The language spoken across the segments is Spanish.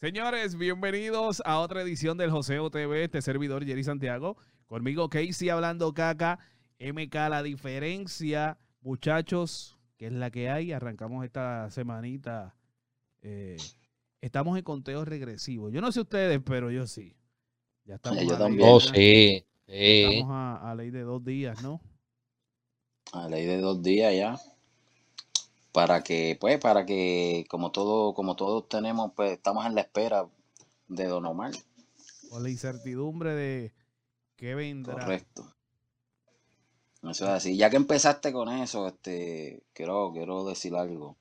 Señores, bienvenidos a otra edición del Joseo TV, este servidor Jerry Santiago. Conmigo Casey hablando caca, MK la diferencia. Muchachos, ¿qué es la que hay? Arrancamos esta semanita. Eh, estamos en conteo regresivo. Yo no sé ustedes, pero yo sí. Ya estamos. Yo también. Oh, sí. Estamos a, a ley de dos días, ¿no? A ley de dos días ya para que, pues, para que como todo, como todos tenemos, pues estamos en la espera de Don Omar. O la incertidumbre de qué vendrá. Correcto. Eso es así. Ya que empezaste con eso, este, quiero, quiero decir algo.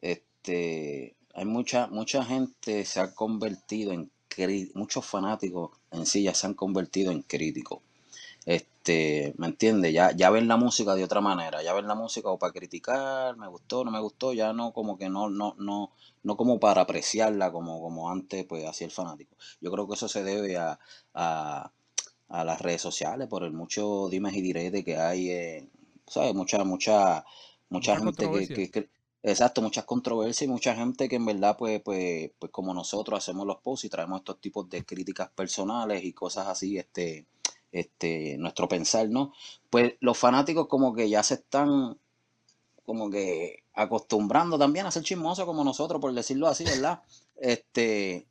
Este, hay mucha, mucha gente se ha convertido en muchos fanáticos en sí ya se han convertido en críticos. Este, ¿me entiendes? Ya, ya ven la música de otra manera, ya ven la música o para criticar, me gustó, no me gustó, ya no como que no, no, no, no como para apreciarla como, como antes, pues hacía el fanático. Yo creo que eso se debe a, a, las redes sociales, por el mucho dimes y diretes que hay, ¿sabes? Mucha, mucha, mucha, gente que, Exacto, muchas controversias y mucha gente que en verdad, pues, pues, pues como nosotros hacemos los posts y traemos estos tipos de críticas personales y cosas así, este, este, nuestro pensar, ¿no? Pues los fanáticos como que ya se están como que acostumbrando también a ser chismosos como nosotros, por decirlo así, ¿verdad? Este,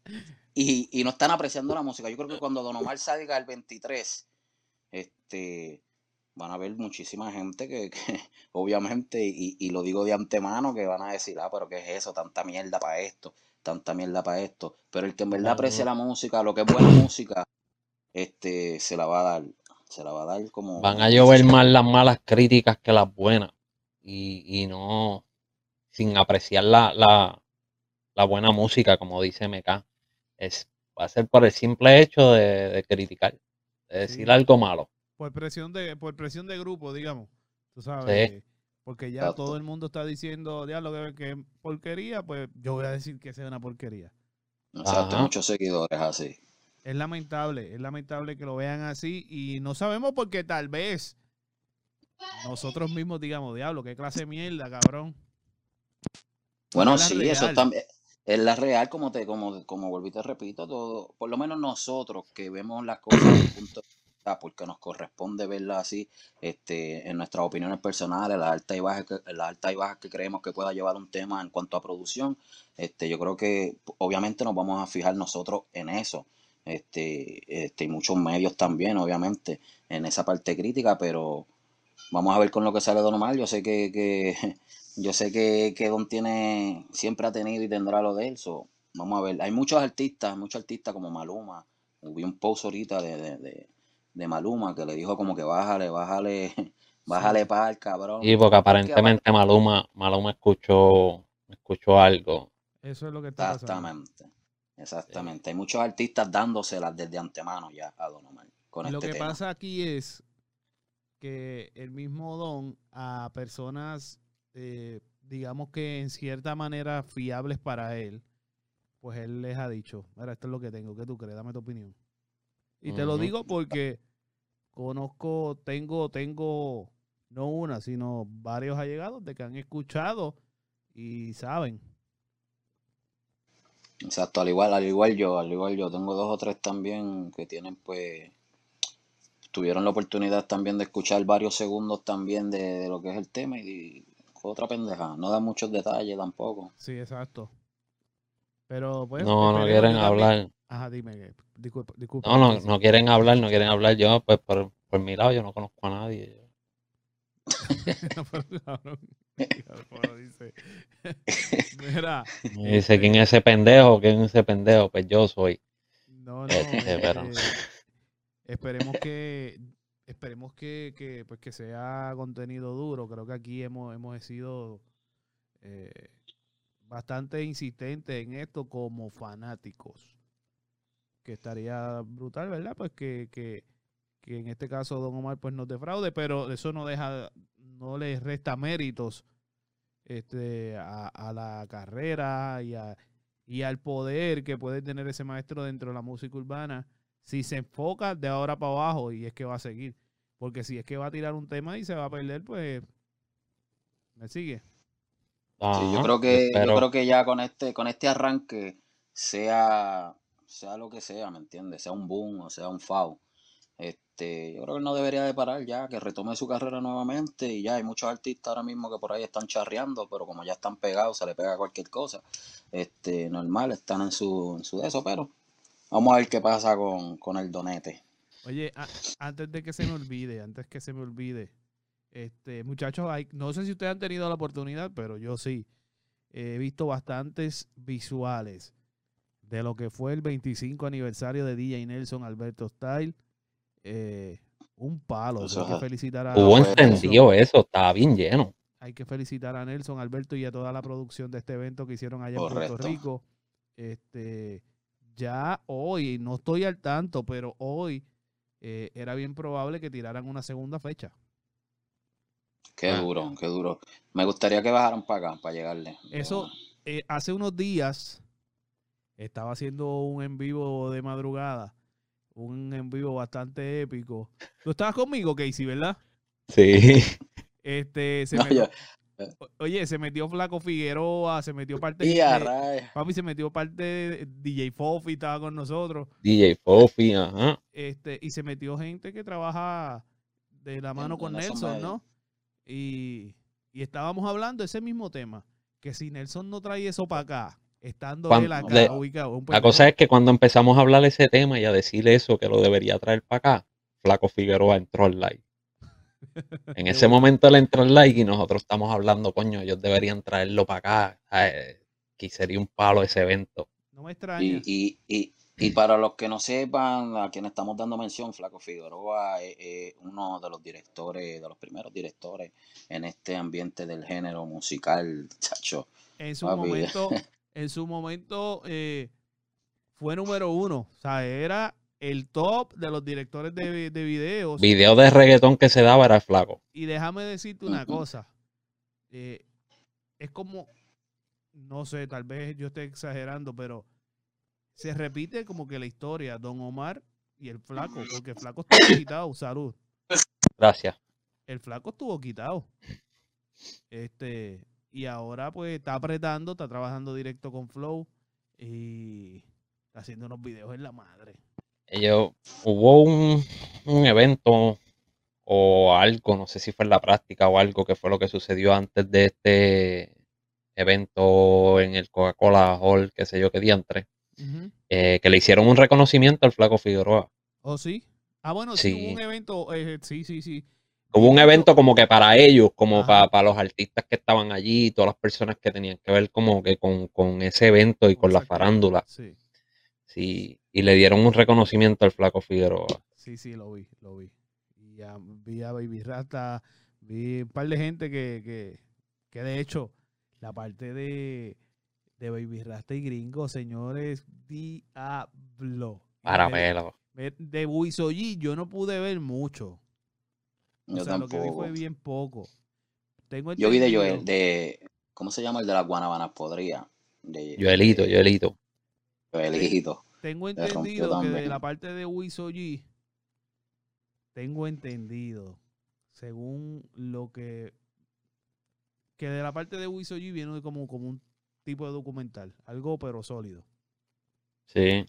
y, y no están apreciando la música. Yo creo que cuando Don Omar salga el 23, este, van a ver muchísima gente que, obviamente, y, y, lo digo de antemano, que van a decir, ah, pero ¿qué es eso? Tanta mierda para esto, tanta mierda para esto. Pero el que en verdad aprecia la música, lo que es buena música, este, se la va a dar. Se la va a dar como. Van a llover más las malas críticas que las buenas. Y, y no. Sin apreciar la, la, la, buena música, como dice MK. Es, va a ser por el simple hecho de, criticar. De decir algo malo. Por presión de, por presión de grupo, digamos. Tú sabes. Porque ya todo el mundo está diciendo, diablo, que, que porquería, pues yo voy a decir que sea una porquería. Exacto, muchos seguidores así. Es lamentable, es lamentable que lo vean así y no sabemos por qué tal vez nosotros mismos digamos, diablo, qué clase de mierda, cabrón. Bueno, sí, eso también es la real, como te, como, como volví te repito, todo, por lo menos nosotros que vemos las cosas punto porque nos corresponde verlas así, este, en nuestras opiniones personales, las altas y bajas, las altas y bajas que creemos que pueda llevar un tema en cuanto a producción, este, yo creo que obviamente nos vamos a fijar nosotros en eso este, este, y muchos medios también, obviamente, en esa parte crítica, pero vamos a ver con lo que sale Don Omar. Yo sé que, que yo sé que, que, Don tiene, siempre ha tenido y tendrá lo de él. vamos a ver. Hay muchos artistas, muchos artistas como Maluma. Hubo un post ahorita de, de, de, Maluma que le dijo como que bájale, bájale, bájale para el cabrón. Y porque aparentemente Maluma, Maluma escuchó, escuchó algo. Eso es lo que está Exactamente. Exactamente. Hay muchos artistas dándoselas desde antemano ya a Don Omar. Con lo este que pasa aquí es que el mismo Don a personas, eh, digamos que en cierta manera fiables para él, pues él les ha dicho, mira, esto es lo que tengo, ¿qué tú crees? Dame tu opinión. Y te lo digo porque conozco, tengo, tengo, no una, sino varios allegados de que han escuchado y saben Exacto, al igual, al igual yo, al igual yo, tengo dos o tres también que tienen pues, tuvieron la oportunidad también de escuchar varios segundos también de, lo que es el tema y, otra pendeja, no da muchos detalles tampoco. Sí, exacto. Pero pues, No, no quieren hablar. Ajá, dime, disculpa, disculpa. No, no, no quieren hablar, no quieren hablar. Yo, pues por, por mi lado, yo no conozco a nadie. dice, Mira, dice, ¿quién es ese pendejo? ¿Quién es ese pendejo? Pues yo soy. No, no. Este, eh, esperemos que esperemos que, que, pues que sea contenido duro. Creo que aquí hemos, hemos sido eh, bastante insistentes en esto como fanáticos. Que estaría brutal, ¿verdad? Pues que, que que en este caso Don Omar pues nos defraude, pero eso no deja, no le resta méritos este, a, la carrera y, y al poder que puede tener ese maestro dentro de la música urbana si se enfoca de ahora para abajo y es que va a seguir. Porque si es que va a tirar un tema y se va a perder, pues me sigue. yo creo que yo creo que ya con este con este arranque sea, sea lo que sea, ¿me entiendes? Sea un boom o sea un foul. Este, yo creo que no debería de parar ya, que retome su carrera nuevamente y ya hay muchos artistas ahora mismo que por ahí están charreando, pero como ya están pegados, se le pega cualquier cosa. Este, normal, están en su, en su eso, pero vamos a ver qué pasa con, con el donete. Oye, antes de que se me olvide, antes que se me olvide, este, muchachos, hay, no sé si ustedes han tenido la oportunidad, pero yo sí. He visto bastantes visuales de lo que fue el 25 aniversario de DJ Nelson Alberto Style. Eh, un palo. hay que felicitar a Hubo encendido eso, estaba bien lleno. Hay que felicitar a Nelson Alberto y a toda la producción de este evento que hicieron allá en Puerto Rico. Este, ya hoy, no estoy al tanto, pero hoy eh, era bien probable que tiraran una segunda fecha. Qué ah. duro, qué duro. Me gustaría que bajaran para acá, para llegarle. Eso, eh, hace unos días estaba haciendo un en vivo de madrugada, un en vivo bastante épico. Tú estabas conmigo, Casey, ¿verdad? Sí. Este, se metió, oye, se metió Flaco Figueroa, se metió parte de, papi se metió parte de DJ Fofi, estaba con nosotros. DJ Fofi, ajá. Este, y se metió gente que trabaja de la mano con Nelson, ¿no? Y, estábamos hablando de ese mismo tema, que si Nelson no trae eso para acá, estando él acá ubicado. la cosa es que cuando empezamos a hablar de ese tema y a decirle eso, que lo debería traer para acá, Flaco Figueroa entró al live. En ese momento él entró al live y nosotros estamos hablando, coño, ellos deberían traerlo para acá. Que sería un palo ese evento. No me extraña. y, y para los que no sepan, a quien estamos dando mención, Flaco Figueroa es, uno de los directores, de los primeros directores en este ambiente del género musical, chacho. En su momento, en su momento eh, fue número uno. O sea, era el top de los directores de, de videos. Video de reggaetón que se daba era Flaco. Y déjame decirte una cosa. Eh, es como, no sé, tal vez yo esté exagerando, pero se repite como que la historia, Don Omar y el flaco, porque el flaco estuvo quitado, salud. Gracias. El flaco estuvo quitado. Este, y ahora pues está apretando, está trabajando directo con Flow y está haciendo unos videos en la madre. Ellos, hubo un, un evento o algo, no sé si fue en la práctica o algo que fue lo que sucedió antes de este evento en el Coca-Cola Hall, qué sé yo, qué diantre eh, que le hicieron un reconocimiento al Flaco Figueroa. ¿Oh, sí? Ah, bueno, sí, hubo un evento, eh, sí, sí, sí. Hubo un evento como que para ellos, como para, los artistas que estaban allí, todas las personas que tenían que ver como que con, ese evento y con la farándula. Sí. Sí, y le dieron un reconocimiento al Flaco Figueroa. Sí, sí, lo vi, lo vi. Y ya vi a Baby Rasta, vi un par de gente que, que, que de hecho, la parte de, de Baby Rasta y Gringo, señores, diablo. Para verlo. De Buisoyi yo no pude ver mucho. O sea, lo que vi fue bien poco. Tengo yo vi de Joel, de. ¿Cómo se llama el de las guanabanas podría? De, Joelito, Joelito. Joelito. Tengo entendido que de la parte de Wisoyi, tengo entendido, según lo que. Que de la parte de Wisoyi viene como, como un tipo de documental. Algo pero sólido. Sí.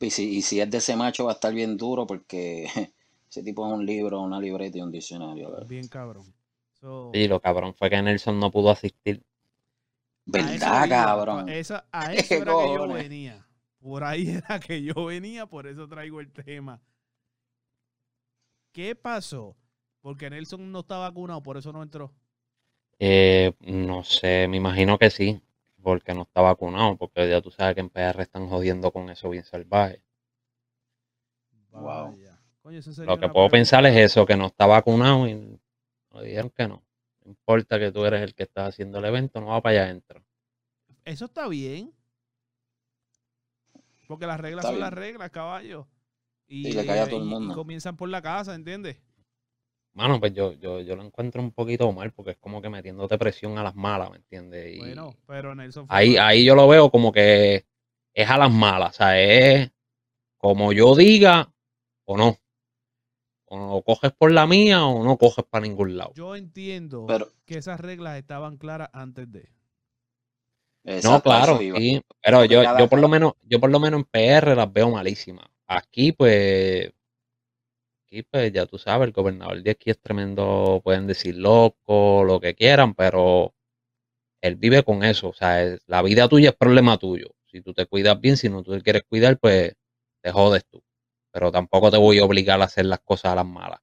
Y si, y si es de ese macho va a estar bien duro porque ese tipo es un libro, una libreta y un diccionario. Bien cabrón. y lo cabrón fue que Nelson no pudo asistir. ¿Verdad, cabrón? a eso era que yo venía. Por ahí era que yo venía, por eso traigo el tema. ¿Qué pasó? Porque Nelson no está vacunado, por eso no entró. Eh, no sé, me imagino que sí porque no está vacunado, porque ya tú sabes que en PR están jodiendo con eso bien salvaje. Wow. Lo que puedo pensar es eso, que no está vacunado y nos dijeron que no. No importa que tú eres el que está haciendo el evento, no va para allá adentro. Eso está bien. Porque las reglas son las reglas, caballo. Y, le cae a todo el mundo. y comienzan por la casa, ¿entiendes? Mano, pues yo, yo, yo lo encuentro un poquito mal porque es como que metiéndote presión a las malas, ¿me entiendes? bueno, pero Nelson. Ahí, ahí yo lo veo como que es a las malas, o sea, es como yo diga o no. O no coges por la mía o no coges para ningún lado. Yo entiendo que esas reglas estaban claras antes de. no, claro, sí, pero yo, yo por lo menos, yo por lo menos en PR las veo malísimas. Aquí, pues, aquí, pues, ya tú sabes, el gobernador de aquí es tremendo, pueden decir loco, lo que quieran, pero él vive con eso. O sea, la vida tuya es problema tuyo. Si tú te cuidas bien, si no tú te quieres cuidar, pues te jodes tú. Pero tampoco te voy a obligar a hacer las cosas a las malas.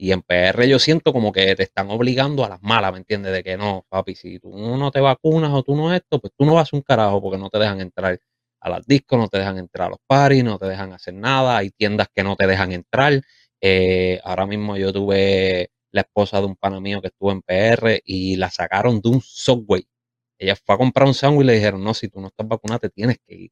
Y en PR yo siento como que te están obligando a las malas, ¿me entiendes? De que no, papi, si tú no te vacunas o tú no esto, pues tú no vas a un carajo porque no te dejan entrar a las discos, no te dejan entrar a los paris, no te dejan hacer nada, hay tiendas que no te dejan entrar. Eh, ahora mismo yo tuve la esposa de un pana mío que estuvo en PR y la sacaron de un subway. Ella fue a comprar un sándwich y le dijeron, no, si tú no estás vacunada te tienes que ir.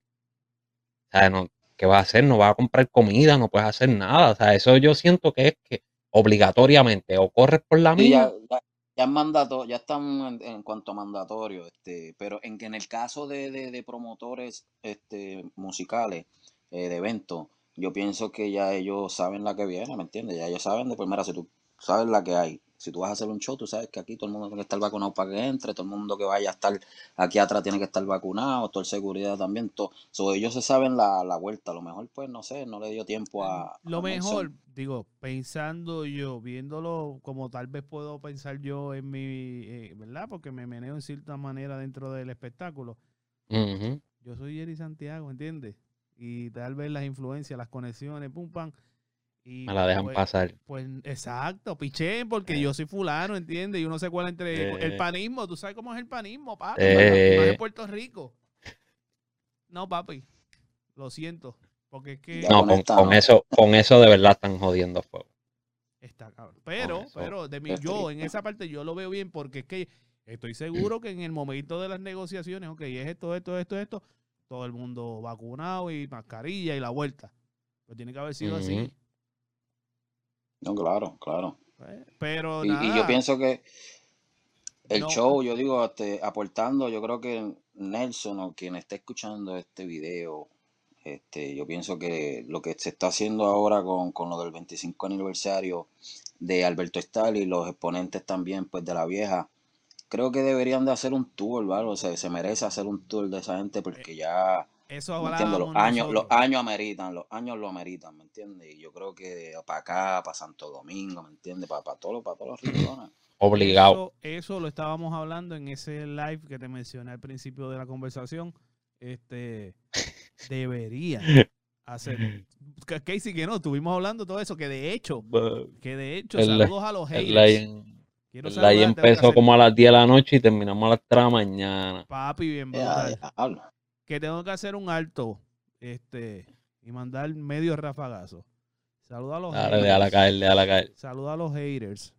O sea, no, ¿qué vas a hacer? No vas a comprar comida, no puedes hacer nada. O sea, eso yo siento que es que obligatoriamente o corres por la mía. Ya, ya, mandato, ya están en, cuanto a mandatorio, este, pero en que en el caso de, de, promotores este, musicales, eh, de eventos, yo pienso que ya ellos saben la que viene, ¿me entiendes? Ya ellos saben de primera, si tú sabes la que hay, si tú vas a hacer un show, tú sabes que aquí todo el mundo tiene que estar vacunado para que entre, todo el mundo que vaya a estar aquí atrás tiene que estar vacunado, todo el seguridad también, todo. ellos se saben la, vuelta, a lo mejor pues no sé, no le dio tiempo a... Lo mejor, digo, pensando yo, viéndolo como tal vez puedo pensar yo en mi, eh, ¿verdad? Porque me meneo en cierta manera dentro del espectáculo. Yo soy Jerry Santiago, ¿entiendes? Y tal vez las influencias, las conexiones, pum, pam me la dejan pues, pasar. Pues exacto, piché, porque eh. yo soy fulano, ¿entiendes? Y uno se cuela entre el eh. panismo. ¿Tú sabes cómo es el panismo, papi? Eh. en Puerto Rico. No, papi. Lo siento. Porque es que. No, con, eso, con eso de verdad están jodiendo fuego. Está cabrón. Pero, pero, de mí, yo en esa parte yo lo veo bien porque es que estoy seguro que en el momento de las negociaciones, ok, es esto, esto, esto, esto, todo el mundo vacunado y mascarilla y la vuelta. Pues tiene que haber sido así. No, claro, claro. Pues, pero y, yo pienso que el show, yo digo, este, aportando, yo creo que Nelson o quien esté escuchando este video, este, yo pienso que lo que se está haciendo ahora con, con lo del 25 aniversario de Alberto Estal y los exponentes también pues de la vieja, creo que deberían de hacer un tour, ¿vale? O sea, se merece hacer un tour de esa gente porque eh, ya eso ahora Los años, los años ameritan, los años lo ameritan, ¿me entiendes? Y yo creo que para acá, para Santo Domingo, ¿me entiendes? Para, para, todos, para todos los rincones. Obligado. Eso, lo estábamos hablando en ese live que te mencioné al principio de la conversación. Este debería hacer. Casey, que no, estuvimos hablando todo eso, que de hecho, que de hecho, saludos a los haters. El live empezó como a las 10 de la noche y terminamos a las 3 de la mañana. Papi, bien que tengo que hacer un alto este y mandar medio rafagazo. Saluda a los haters. Saluda a los haters,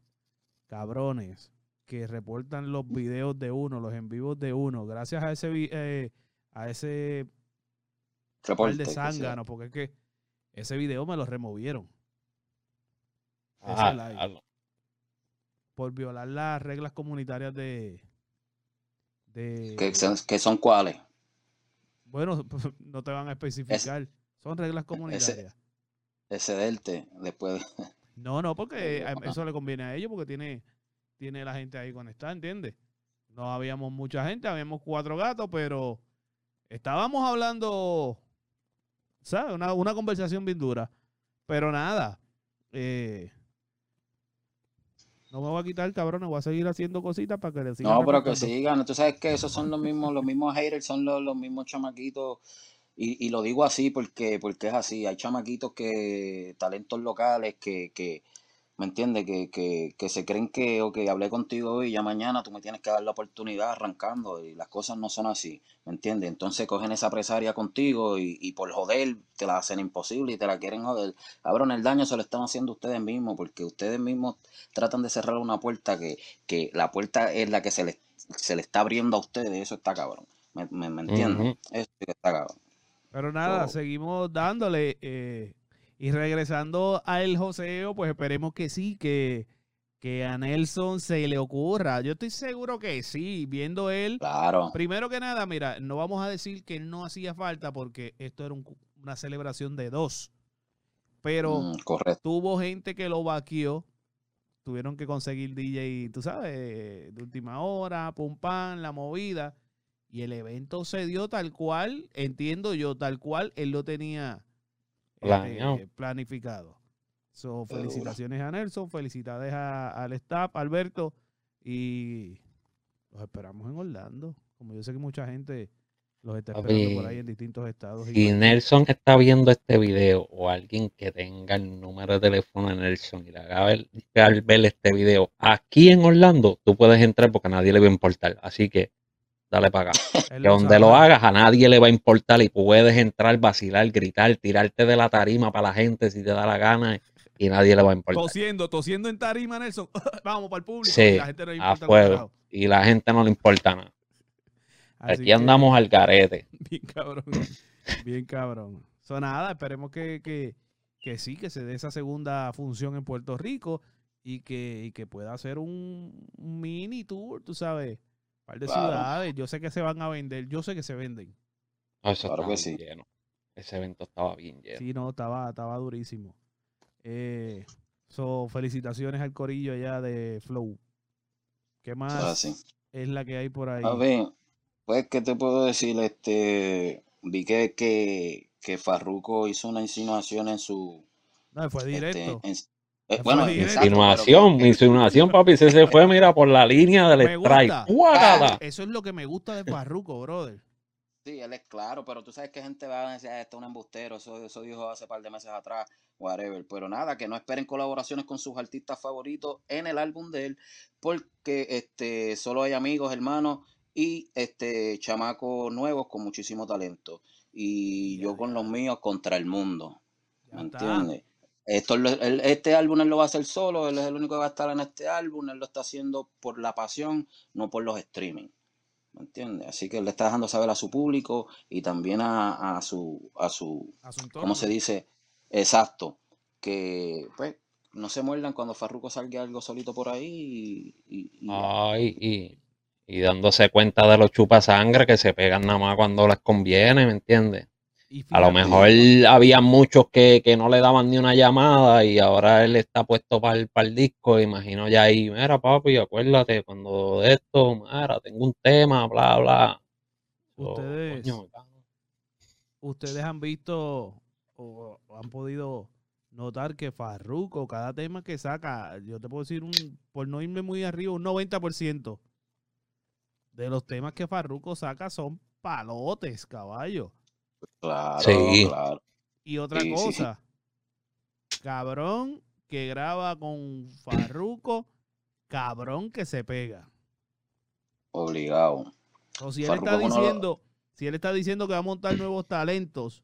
cabrones, que reportan los videos de uno, los en vivos de uno. Gracias a ese eh, a ese Reporte, de zángano, porque es que ese video me lo removieron. Ah, por violar las reglas comunitarias de, de ¿Qué son cuáles? Bueno, no te van a especificar. Son reglas comunitarias. Excederte después. No, no, porque eso le conviene a ellos porque tiene, tiene la gente ahí conectada, ¿entiendes? No habíamos mucha gente, habíamos cuatro gatos, pero estábamos hablando, ¿sabes? Una, una conversación bien dura. Pero nada, eh, no me voy a quitar, cabrón, voy a seguir haciendo cositas para que le sigan. No, pero que sigan. Tú sabes que esos son los mismos, los mismos haters, son los, los mismos chamaquitos. Y, y, lo digo así porque, porque es así. Hay chamaquitos que, talentos locales que, que, ¿me entiendes? Que, que, que se creen que, ok, hablé contigo hoy y ya mañana tú me tienes que dar la oportunidad arrancando y las cosas no son así, ¿me entiendes? Entonces cogen esa presaria contigo y, y por joder te la hacen imposible y te la quieren joder. Cabrón, el daño se lo están haciendo ustedes mismos porque ustedes mismos tratan de cerrar una puerta que, que la puerta es la que se les, se le está abriendo a ustedes, eso está cabrón. ¿Me, me, entienden? Eso está cabrón. Pero nada, seguimos dándole. Eh, y regresando al joseo, pues esperemos que sí, que, que a Nelson se le ocurra. Yo estoy seguro que sí, viendo él. Claro. Primero que nada, mira, no vamos a decir que no hacía falta porque esto era una celebración de dos. Pero mm, tuvo gente que lo vaqueó. Tuvieron que conseguir DJ, tú sabes, de última hora, pum la movida. Y el evento se dio tal cual, entiendo yo, tal cual él lo tenía este, planificado. So, felicitaciones a Nelson, felicidades al staff, Alberto, y los esperamos en Orlando. Como yo sé que mucha gente los está esperando por ahí en distintos estados. Si Nelson está viendo este video o alguien que tenga el número de teléfono de Nelson y le haga ver, ver este video aquí en Orlando, tú puedes entrar porque a nadie le va a importar. Así que dale para acá. que donde lo hagas a nadie le va a importar y puedes entrar, vacilar, gritar, tirarte de la tarima para la gente si te da la gana y nadie le va a importar. Tosiendo, tosiendo en tarima, Nelson. Vamos para el público. Sí, y la gente no le importa a fuego. Y la gente no le importa nada. Aquí andamos al garete. Bien cabrón. Bien cabrón. So, nada, esperemos que, que, que, sí, que se dé esa segunda función en Puerto Rico y que, y que pueda hacer un, mini tour, tú sabes. Par de ciudades. Yo sé que se van a vender. Yo sé que se venden. eso claro que sí. lleno. Ese evento estaba bien lleno. Sí, no, estaba, estaba durísimo. Eh, so, felicitaciones al corillo allá de Flow. ¿Qué más es la que hay por ahí? A ver, pues, ¿qué te puedo decir? Este, vi que, que, que Farruko hizo una insinuación en su... No, fue este, directo. Eh, bueno, insinuación, insinuación, papi, se, se fue, mira, por la línea del strike. Eso es lo que me gusta de Farruko, brother. Sí, él es claro, pero tú sabes que gente va a decir, ah, este es un embustero, eso, eso dijo hace par de meses atrás, whatever. Pero nada, que no esperen colaboraciones con sus artistas favoritos en el álbum de él, porque este, solo hay amigos, hermanos, y este chamaco nuevos con muchísimo talento. Y yo con los míos contra el mundo. ¿Me entiendes? Esto, este álbum él lo va a hacer solo, él es el único que va a estar en este álbum, él lo está haciendo por la pasión, no por los streaming. ¿Me entiendes? Así que él le está dejando saber a su público y también a, su, a su, ¿cómo se dice? Exacto. Que pues no se muerdan cuando Farruko salga algo solito por ahí y, y, Ay, y y dándose cuenta de los chupasangre que se pegan nada más cuando les conviene, ¿me entiendes? A lo mejor había muchos que, no le daban ni una llamada y ahora él está puesto para el, para el disco. Imagino ya ahí, mira, papi, acuérdate cuando de esto, mira, tengo un tema, bla, bla. Ustedes, ustedes han visto o, han podido notar que Farruko, cada tema que saca, yo te puedo decir, un, por no irme muy arriba, un 90% de los temas que Farruko saca son palotes, caballo. Claro, claro. Y otra cosa, cabrón que graba con Farruko, cabrón que se pega. Obligado. O si él está diciendo, si él está diciendo que va a montar nuevos talentos,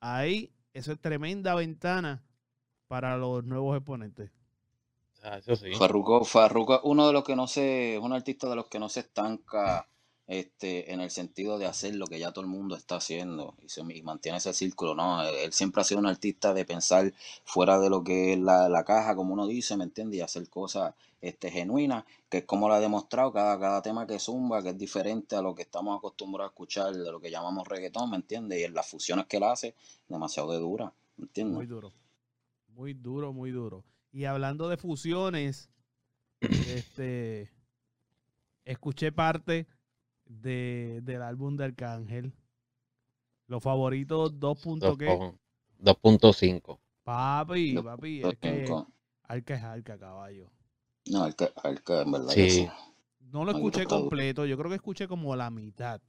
ahí eso es tremenda ventana para los nuevos exponentes. Ah, Farruko, Farruko, uno de los que no se, es un artista de los que no se estanca este, en el sentido de hacer lo que ya todo el mundo está haciendo y, se, mantiene ese círculo, ¿no? Él siempre ha sido un artista de pensar fuera de lo que es la, caja, como uno dice, ¿me entiendes? Y hacer cosas este, genuinas, que es como lo ha demostrado cada, cada tema que zumba, que es diferente a lo que estamos acostumbrados a escuchar, de lo que llamamos reggaetón, ¿me entiendes? Y en las fusiones que él hace, demasiado de dura, ¿me entiendes? Muy duro, muy duro, muy duro. Y hablando de fusiones, este, escuché parte de, del álbum de Arcángel. Los favoritos 2.5. Papi, papi, es que Arca es Arca, caballo. No, Arca, Arca en verdad. Sí. No lo escuché completo, yo creo que escuché como la mitad.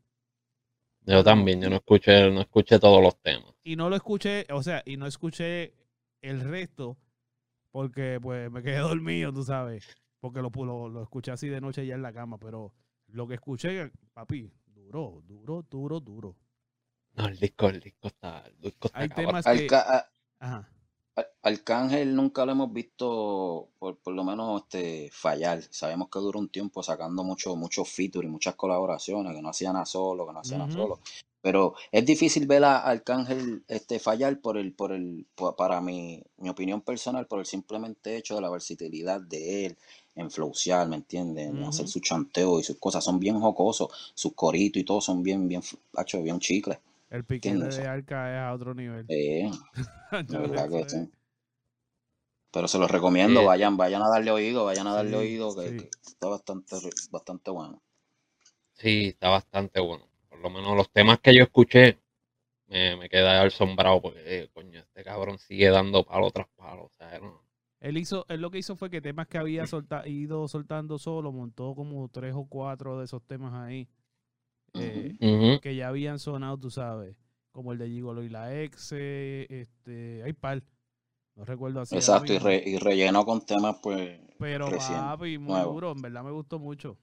Yo también, yo no escuché, no escuché todos los temas. Y no lo escuché, o sea, y no escuché el resto porque pues me quedé dormido, tú sabes, porque lo, lo, escuché así de noche ya en la cama, pero lo que escuché, papi, duro, duro, duro, duro. No, el disco, el disco está, el disco está Hay temas que... Ajá. Arcángel nunca lo hemos visto, por, por, lo menos, este, fallar. Sabemos que duró un tiempo sacando mucho, mucho feature y muchas colaboraciones, que no hacían a solo, que no hacían a solo. Pero es difícil ver a Arcángel este, fallar por el, por el, para mi, mi opinión personal, por el simplemente hecho de la versatilidad de él en flowsear, ¿me entiendes? Hacer su chanteo y sus cosas. Son bien jocosos, sus coritos y todo son bien, bien, hecho, bien chicles. El piquete de Arca es a otro nivel. Sí, Pero se los recomiendo, vayan, vayan a darle oído, vayan a darle oído, que, está bastante, bastante bueno. Sí, está bastante bueno lo menos los temas que yo escuché, me, me quedé asombrado porque, eh, coño, este cabrón sigue dando palo tras palo. O sea, no, Él hizo, él lo que hizo fue que temas que había solta- ido soltando solo, montó como tres o cuatro de esos temas ahí. eh, que ya habían sonado, tú sabes, como el de Gigolo y la ex, este, hay par, no recuerdo así. ahora Exacto, y, re- y relleno con temas, pues, pero recién, papi, muy nuevo. duro, en verdad me gustó mucho.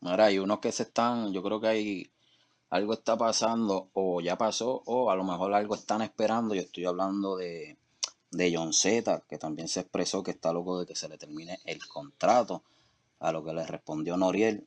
Mira, hay unos que se están, yo creo que hay algo está pasando, o ya pasó, o a lo mejor algo están esperando. Yo estoy hablando de, de John Z, que también se expresó que está loco de que se le termine el contrato. A lo que le respondió Noriel,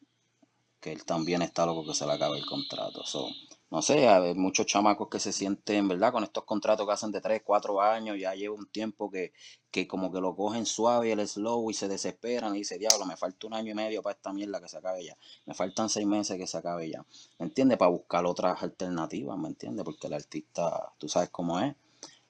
que él también está loco que se le acabe el contrato. So, no sé, hay muchos chamacos que se sienten, ¿verdad? Con estos contratos que hacen de 3, 4 años, ya lleva un tiempo que, que como que lo cogen suave el slow y se desesperan y dice, diablo, me falta un año y medio para esta mierda que se acabe ya. Me faltan seis meses que se acabe ya. ¿Me entiendes? Para buscar otras alternativas, ¿me entiendes? Porque el artista, tú sabes cómo es.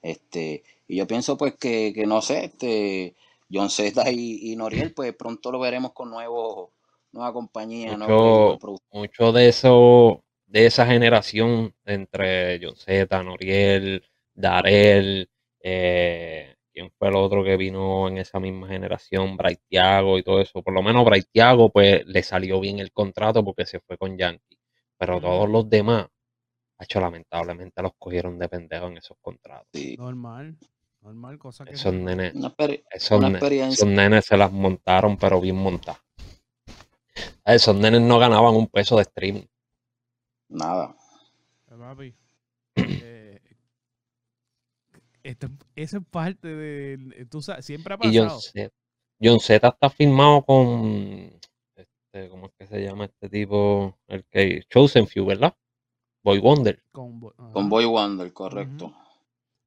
Este, y yo pienso pues que, que no sé, este, John Z y, y Noriel, pues pronto lo veremos con nuevos, nueva compañía, Mucho, mucho de eso, de esa generación entre John Z, Noriel, Darel, eh, ¿quién fue el otro que vino en esa misma generación? Braithiago y todo eso. Por lo menos Braithiago, pues le salió bien el contrato porque se fue con Yankee. Pero todos los demás, hecho, lamentablemente los cogieron de pendejo en esos contratos. Sí, Normal, normal, cosa que es Esos nenes, una, esos, una ne- experiencia, esos nenes se las montaron, pero bien montadas. Esos nenes no ganaban un peso de streaming. nada. Eh, Papi, eh, esto, eso es parte de, tú sabes, siempre ha Y John pasado. Z, John Z está firmado con, este, ¿cómo es que se llama este tipo? El que, Chosen Few, ¿verdad? Boy Wonder. Con, Bo- Con ajá. Boy Wonder, correcto.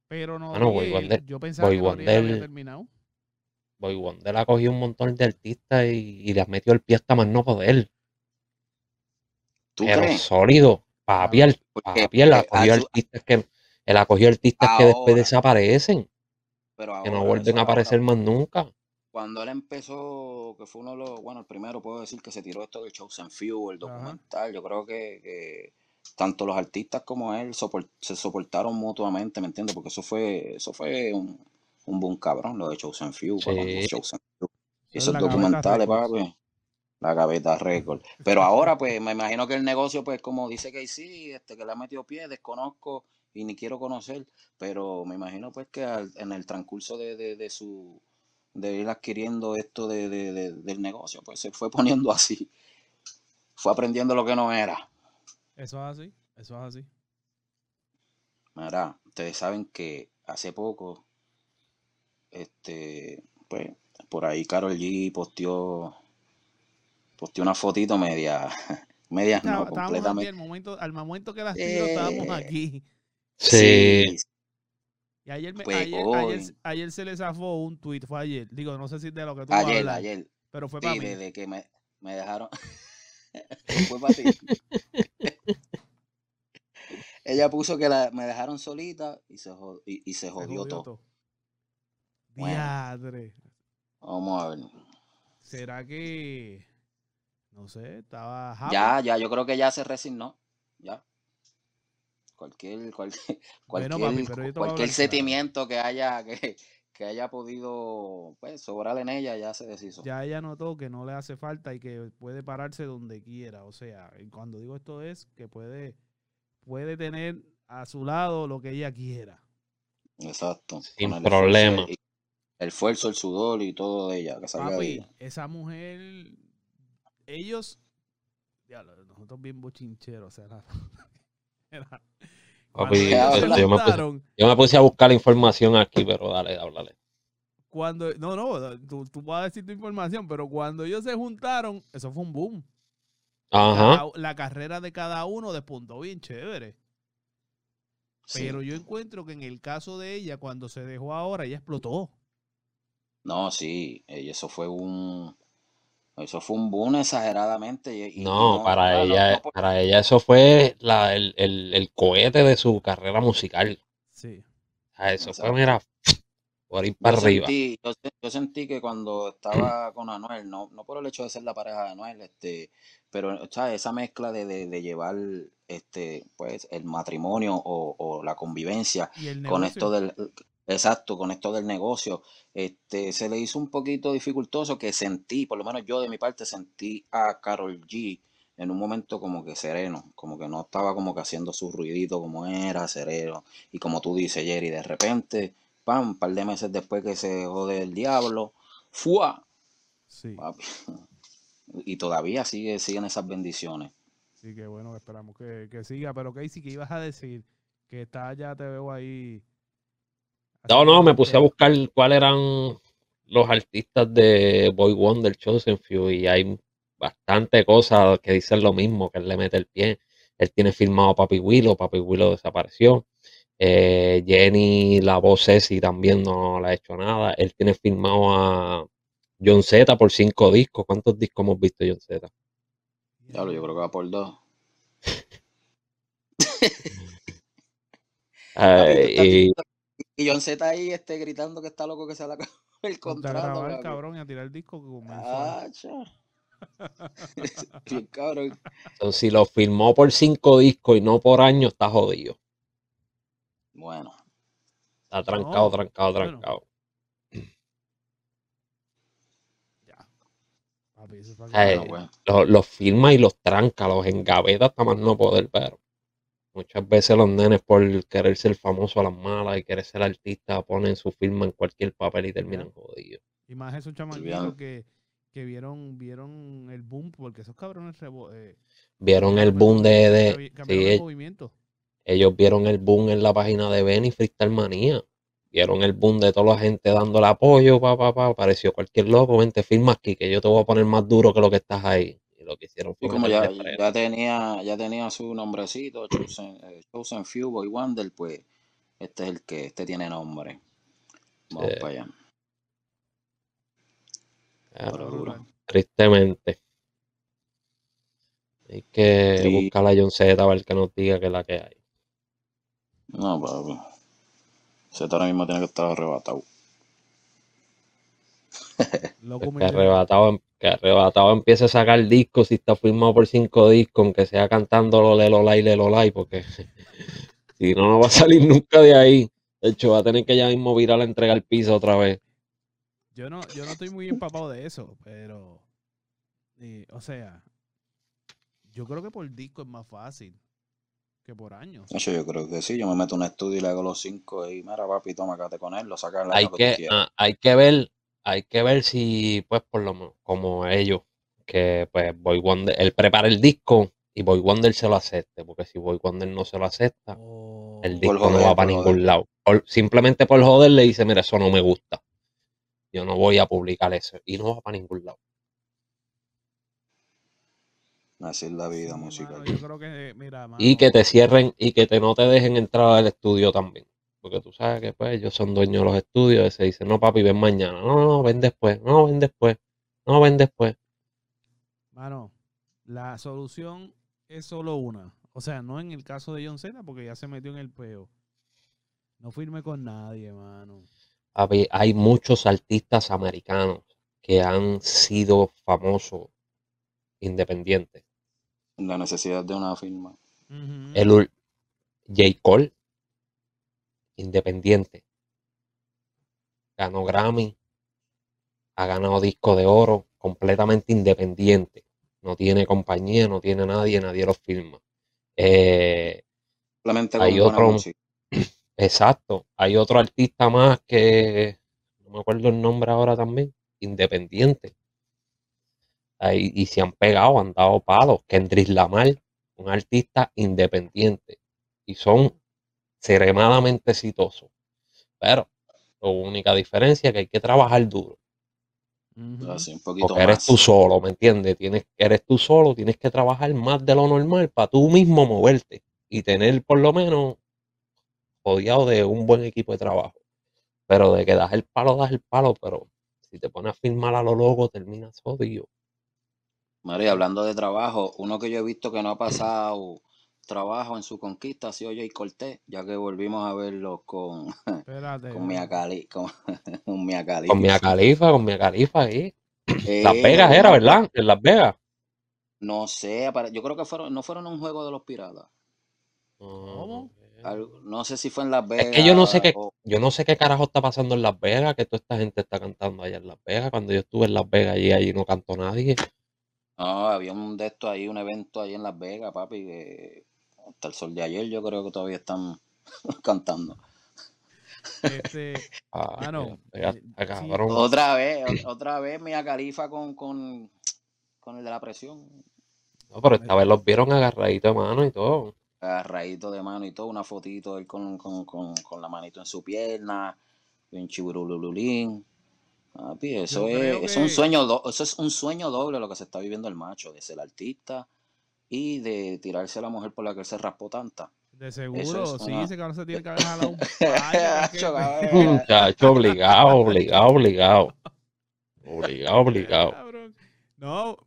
Pero Ah, no, Boy Wonder, yo pensaba Boy que Noriel había Wonder, terminado. Boy Wonder ha cogido un montón de artistas y, y les metió el pie hasta más no poder. ¿Tú Pero crees? sólido, papi, Porque papi, él ha cogido a su- artistas que, él ha cogido artistas que después ahora, desaparecen, pero que no ahora, vuelven a ahora, aparecer más nunca. cuando él empezó, que fue uno de los, bueno, el primero puedo decir que se tiró esto del Chosen Few, el Ajá. documental, yo creo que, que tanto los artistas como él se soportaron mutuamente, ¿me entiendes? Porque eso fue, eso fue un, un boom cabrón, lo de Chosen Few, Sí, Chosen es esos documentales, papi, la gaveta récord. Pero ahora, pues, me imagino que el negocio, pues, como dice que sí, este, que le ha metido pie, desconozco y ni quiero conocer, pero me imagino, pues, que al- en el transcurso de, de, de su, de ir adquiriendo esto de- del negocio, pues, se fue poniendo así, fue aprendiendo lo que no era. Eso es así, eso es así. Mira, ustedes saben que hace poco, este, pues, por ahí Karol G posteó, posteó una fotito media, medias no, Estaba- estábamos aquí, completamente. al momento, al momento que las tiro, estábamos Eh, aquí. sí, sí, Y ayer, me- pues ayer, ayer, ayer se le zafó un tweet, fue ayer. Digo, no sé si de lo que tú ayer, vas a hablar, ayer, pero fue para sí, mí. desde que me, me dejaron, fue para ti. Ella puso que la, me dejaron solita y se, jod- y, y se Se jodió todo. todo. Bueno, Diadre. vamos a ver. ¿Será que, no sé, estaba happy? Ya, ya, yo creo que ya se resignó. Ya. Cualquier, cualquier, Bueno, papi, cualquier, cualquier claro. sentimiento que haya, que, que haya podido, pues, sobrar en ella, ya se deshizo. Ya ella notó que no le hace falta y que puede pararse donde quiera. O sea, y cuando digo esto es que puede, puede tener a su lado lo que ella quiera. Exacto. sin Con el problema. y- el esfuerzo, el sudor y todo de ella, que salga de Papi, ella. esa mujer, ellos, ya, nosotros bien bochincheros, o sea, era- Papi, habla. yo me, puse, juntaron, yo me puse a buscar la información aquí, pero dale, háblale. cuando, no, no, tú, tú vas a decir tu información, pero cuando ellos se juntaron, eso fue un boom. Ajá. La carrera de cada uno despuntó bien chévere. Sí. Pero yo encuentro que en el caso de ella, cuando se dejó ahora, ella explotó. No, sí, eso fue un, eso fue un boom exageradamente. Y, No, no, para ella, no por- para ella eso fue la, el, el, el cohete de su carrera musical. Sí. O sea, eso fue, Exacto. mira, por ir para Yo arriba. sentí, yo, se- yo sentí que cuando estaba con Anuel, no, no por el hecho de ser la pareja de Anuel, este, pero ¿sabes? esa mezcla de, de, de llevar este, pues, el matrimonio o, o la convivencia Y el con esto del, exacto, con esto del negocio, este, se le hizo un poquito dificultoso que sentí, por lo menos yo de mi parte sentí a Carol G en un momento como que sereno, como que no estaba como que haciendo su ruidito como era, sereno, y como tú dices, Jerry, de repente, pam, un par de meses después que se jode el diablo, ¡fua! Sí, papi. Y todavía sigue, siguen esas bendiciones. sí, que bueno, esperamos que, que siga. Pero Casey, ¿qué ibas a decir? Que está ya, te veo ahí. No, no, me puse a haciendo- buscar cuáles eran los artistas de Boy Wonder, Chosen Few, y hay bastante cosas que dicen lo mismo, que él le mete el pie. Él tiene firmado a Papi Willow, Papi Willow desapareció. Eh, Jenny, la voz Ceci también no le ha hecho nada. Él tiene firmado a John Z por cinco discos. ¿Cuántos discos hemos visto John Z? Diablo, yo creo que va por dos. Tú Eh, y John Z ahí este, gritando que está loco que se acabó el a contrato. grabar, papi. cabrón, y a tirar el disco que comenzó. Ah. Bien cabrón. entonces, si lo firmó por cinco discos y no por año, está jodido. Bueno, Está trancado, No, trancado, bueno. trancado. Ya. Papi, eso fue Eh, bueno. Los, los firma y los tranca, los engaveta hasta más no poder, pero muchas veces los nenes por querer ser famoso a las malas y querer ser artista ponen su firma en cualquier papel y terminan jodidos. Y más esos chamaquitos que, que vieron, vieron el boom, porque esos cabrones rebo- eh, Vieron el boom de, de sí, cambiaron el movimiento. ellos vieron el boom en la página de Benny Freestyle Manía. Vieron el boom de toda la gente dándole apoyo, pa, pa, pa. Apareció cualquier loco, vente, firma aquí, que yo te voy a poner más duro que lo que estás ahí. Lo que hicieron Y fue como ya, ya tenía, ya tenía su nombrecito, Chosen, eh, Chosen Few, Boy Wonder, pues este es el que, este tiene nombre. Vamos Sí. para allá. Pero, Pero duro. tristemente. Hay que Sí. buscar a John Z a ver que nos diga que es la que hay. No, papi. Z ahora mismo tiene que estar arrebatado. Loco, que arrebatado, em- que arrebatado empiece a sacar discos si está firmado por cinco discos, aunque sea cantando Lole Lola y Lelolai, porque si no, no va a salir nunca de ahí. De hecho, va a tener que ya mismo virar a entregar el piso otra vez. Yo no, yo no estoy muy empapado de eso, pero, eh, o sea, yo creo que por disco es más fácil que por años. De hecho, yo creo que sí. Yo me meto en un estudio y le hago los cinco y mira, papi, toma, quédate con él, lo saca el Hay año que tú que, quieras. ah, hay que ver, hay que ver si, pues, por lo menos, como ellos, que pues Boy Wonder, él prepara el disco y Boy Wonder se lo acepte, porque si Boy Wonder no se lo acepta, O- el disco no va para ningún joder. lado. Por- simplemente por joder le dice, mira, eso no me gusta. Yo no voy a publicar eso. Y no va para ningún lado. Así es la Sí, vida mano, musical. yo creo que, mira, Y que te cierren y que te no te dejen entrar al estudio también. Porque tú sabes que pues ellos son dueños de los estudios y se dicen, no papi, ven mañana. No, no, ven después. No, ven después. No, ven después. mano, la solución es solo una. O sea, no en el caso de John Cena, porque ya se metió en el peo. No firme con nadie, mano. Hay muchos artistas americanos que han sido famosos independientes. La necesidad de una firma. Ujú. El ul- J. Cole, independiente. Ganó Grammy, ha ganado disco de oro, completamente independiente. No tiene compañía, no tiene nadie, nadie lo firma. Eh, Hay otro- exacto. Hay otro artista más que no me acuerdo el nombre ahora también, independiente. Ahí, y se han pegado, han dado palos. Kendrick Lamar, un artista independiente. Y son extremadamente exitosos. Pero la única diferencia es que hay que trabajar duro. Así, un poquito Porque eres más. tú solo, ¿me entiendes? Tienes, eres tú solo, tienes que trabajar más de lo normal para tú mismo moverte y tener por lo menos rodeado de un buen equipo de trabajo. Pero de que das el palo, das el palo, pero si te pones a firmar a lo loco, terminas jodido. María, hablando de trabajo, uno que yo he visto que no ha pasado trabajo en su conquista ha sido Jay Cortés, ya que volvimos a verlo con, Espérate. con Mia Cali, con, con Mia Khalifa. Con Mia Califa, con Mia Califa ahí. Eh, Las Vegas era, ¿verdad? En Las Vegas. No sé, yo creo que fueron, no fueron un juego de los piratas. ¿Cómo? Algo- no sé si fue en Las Vegas. Es que yo no sé qué, o- yo no sé qué carajo está pasando en Las Vegas, que toda esta gente está cantando allá en Las Vegas. Cuando yo estuve en Las Vegas allí, allí no cantó nadie. No, había un de estos ahí, un evento ahí en Las Vegas, papi, que hasta el sol de ayer yo creo que todavía están cantando. Este, Ah, sí. cabrón. Otra vez, otra vez Mia Califa con, con, con el de la presión. No, pero esta vez los vieron agarraditos de mano y todo. agarradito de mano y todo, una fotito él con, con, con, con la manito en su pierna, bien chiburulululín. Papi, eso es, es un sueño, eso es un sueño doble lo que se está viviendo el macho, de ser artista y de tirarse a la mujer por la que él se raspó tanta. de seguro, es sí, una- ese cabrón se tiene que haber jalado un cabrón. Muchacho, obligado, obligado, obligado. Obligado, obligado. Cabrón. No,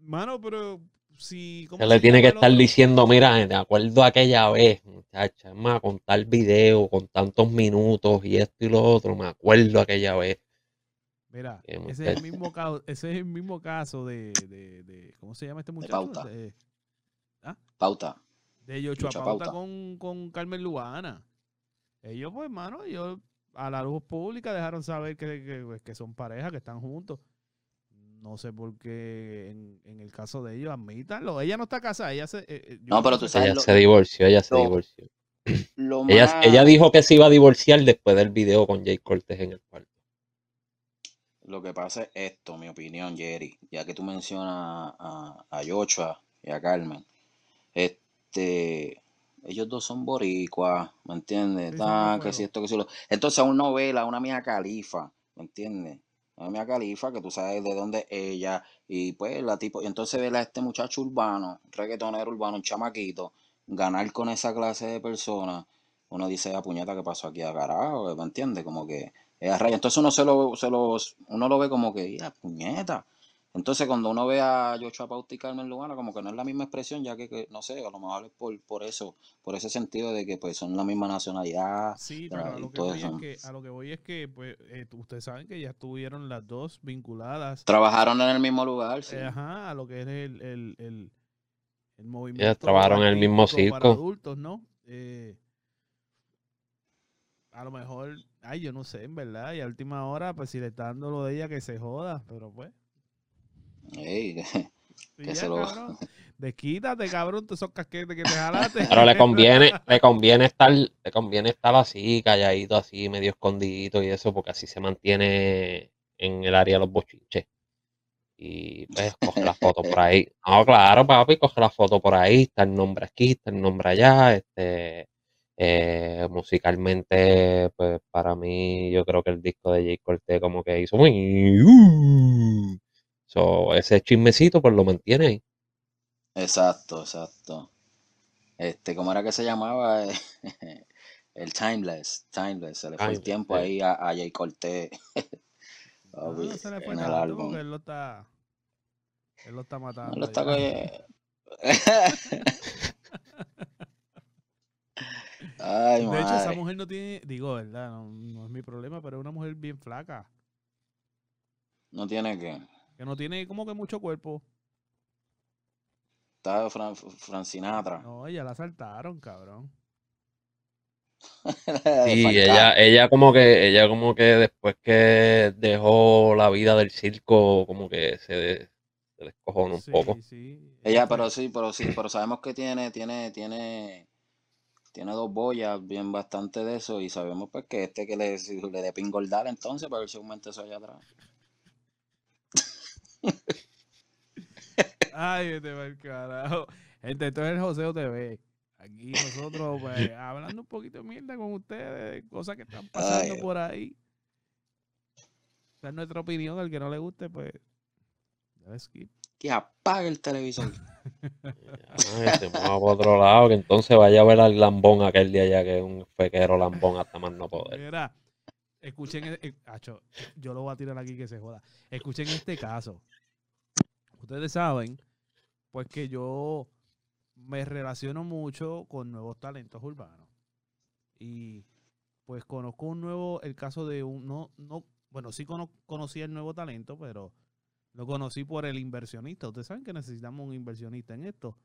mano, pero si. ¿cómo Se le se tiene que estar otro? diciendo, mira, de acuerdo a aquella vez, muchacha, es más, con tal video, con tantos minutos y esto y lo otro, me acuerdo aquella vez. Mira, ese es el mismo caso, ese es el mismo caso de, de, de- ¿cómo se llama este muchacho? Pauta. De, Pauta. De Yochoa Yochoa Pauta Pauta. con, con Carmen Lubana. Ellos, pues, hermano, ellos a la luz pública dejaron saber que, que, pues, que son pareja, que están juntos. No sé por qué en, en el caso de ellos, admítanlo. Ella no está casada, ella se... eh, eh, No, pero tú sabes Ella lo- se divorció, ella se divorció. Lo Ella, más- ella dijo que se iba a divorciar después del video con Jay Cortés en el cuarto. Lo que pasa es esto, mi opinión, Jerry, ya que tú mencionas a, a Yochoa y a Carmen. Este, ellos dos son boricuas, ¿me entiendes? Sí, Tan, que si esto, que si lo. Entonces, una novela, una mía califa, ¿me entiendes? Una mía califa, que tú sabes de dónde es ella, y pues la tipo, y entonces ver a este muchacho urbano, reggaetonero urbano, un chamaquito, ganar con esa clase de personas, uno dice, a puñeta, ¿qué pasó aquí a carajo? ¿Me entiendes? Como que es a raya. Entonces uno se lo, se lo, uno lo ve como que, ya, puñeta. Entonces cuando uno ve a Yochoa Pauta y Carmen Lugana, como que no es la misma expresión, ya que, que, no sé, a lo mejor es por, por eso, por ese sentido de que pues son la misma nacionalidad. Sí, pero a lo que voy es que, a lo que voy es que, pues, eh, ustedes saben que ya estuvieron las dos vinculadas Trabajaron en el mismo lugar, sí. eh, ajá, a lo que es el, el, el, el movimiento trabajaron en el mismo para circo. adultos, ¿no? Eh, a lo mejor, ay, yo no sé, en verdad, y a última hora, pues si le está dando lo de ella, que se joda, pero pues. Ey, Que ya, se lo- cabrón, desquítate, cabrón, esos casquetes que te jalaste. Pero le conviene, le conviene estar, le conviene estar así, calladito, así, medio escondidito y eso, porque así se mantiene en el área de los bochinches. Y pues coge la foto por ahí. No, claro, papi, coge la foto por ahí, está el nombre aquí, está el nombre allá, este eh, musicalmente, pues para mí, yo creo que el disco de Jay Cortez como que hizo muy uh, so, ese chismecito pues lo mantiene ahí. Exacto, exacto. Este, ¿cómo era que se llamaba? El Timeless, Timeless, se le fue el Timeless, tiempo sí. ahí a, a Jay Cortés. No, no se le fue en el álbum. porque él lo está, él lo está matando. No lo está. Ay, De hecho, esa madre. mujer no tiene, digo, ¿verdad? No, no es mi problema, pero es una mujer bien flaca, No tiene que. Que no tiene como que mucho cuerpo. Está Fran, Fran Sinatra. No, ella la saltaron, cabrón. Sí, ella, ella como que, ella como que después que dejó la vida del circo, como que se, de- se descojonó un Sí, poco. sí. Ella, fue- pero sí, pero sí, pero sabemos que tiene, tiene, tiene, tiene dos boyas, bien bastante de eso, y sabemos pues que este que le, si le dé pingordar entonces para ver si aumenta eso allá atrás. Ay, vete el carajo. Gente, esto es el Joseo TV. Aquí nosotros, pues, hablando un poquito de mierda con ustedes, cosas que están pasando Ay. por ahí. Esa es nuestra opinión. Al que no le guste, pues, dale skip. Que apague el televisor. Ay, se mueva por otro lado, que entonces vaya a ver al lambón aquel de allá, que es un fequero lambón hasta más no poder. Mira, escuchen, e- e- acho, yo lo voy a tirar aquí que se joda. Escuchen este caso. Ustedes saben, pues que yo me relaciono mucho con nuevos talentos urbanos. Y pues conozco un nuevo, el caso de un, no, no, bueno, sí conocí el nuevo talento, pero lo conocí por el inversionista. Ustedes saben que necesitamos un inversionista en esto.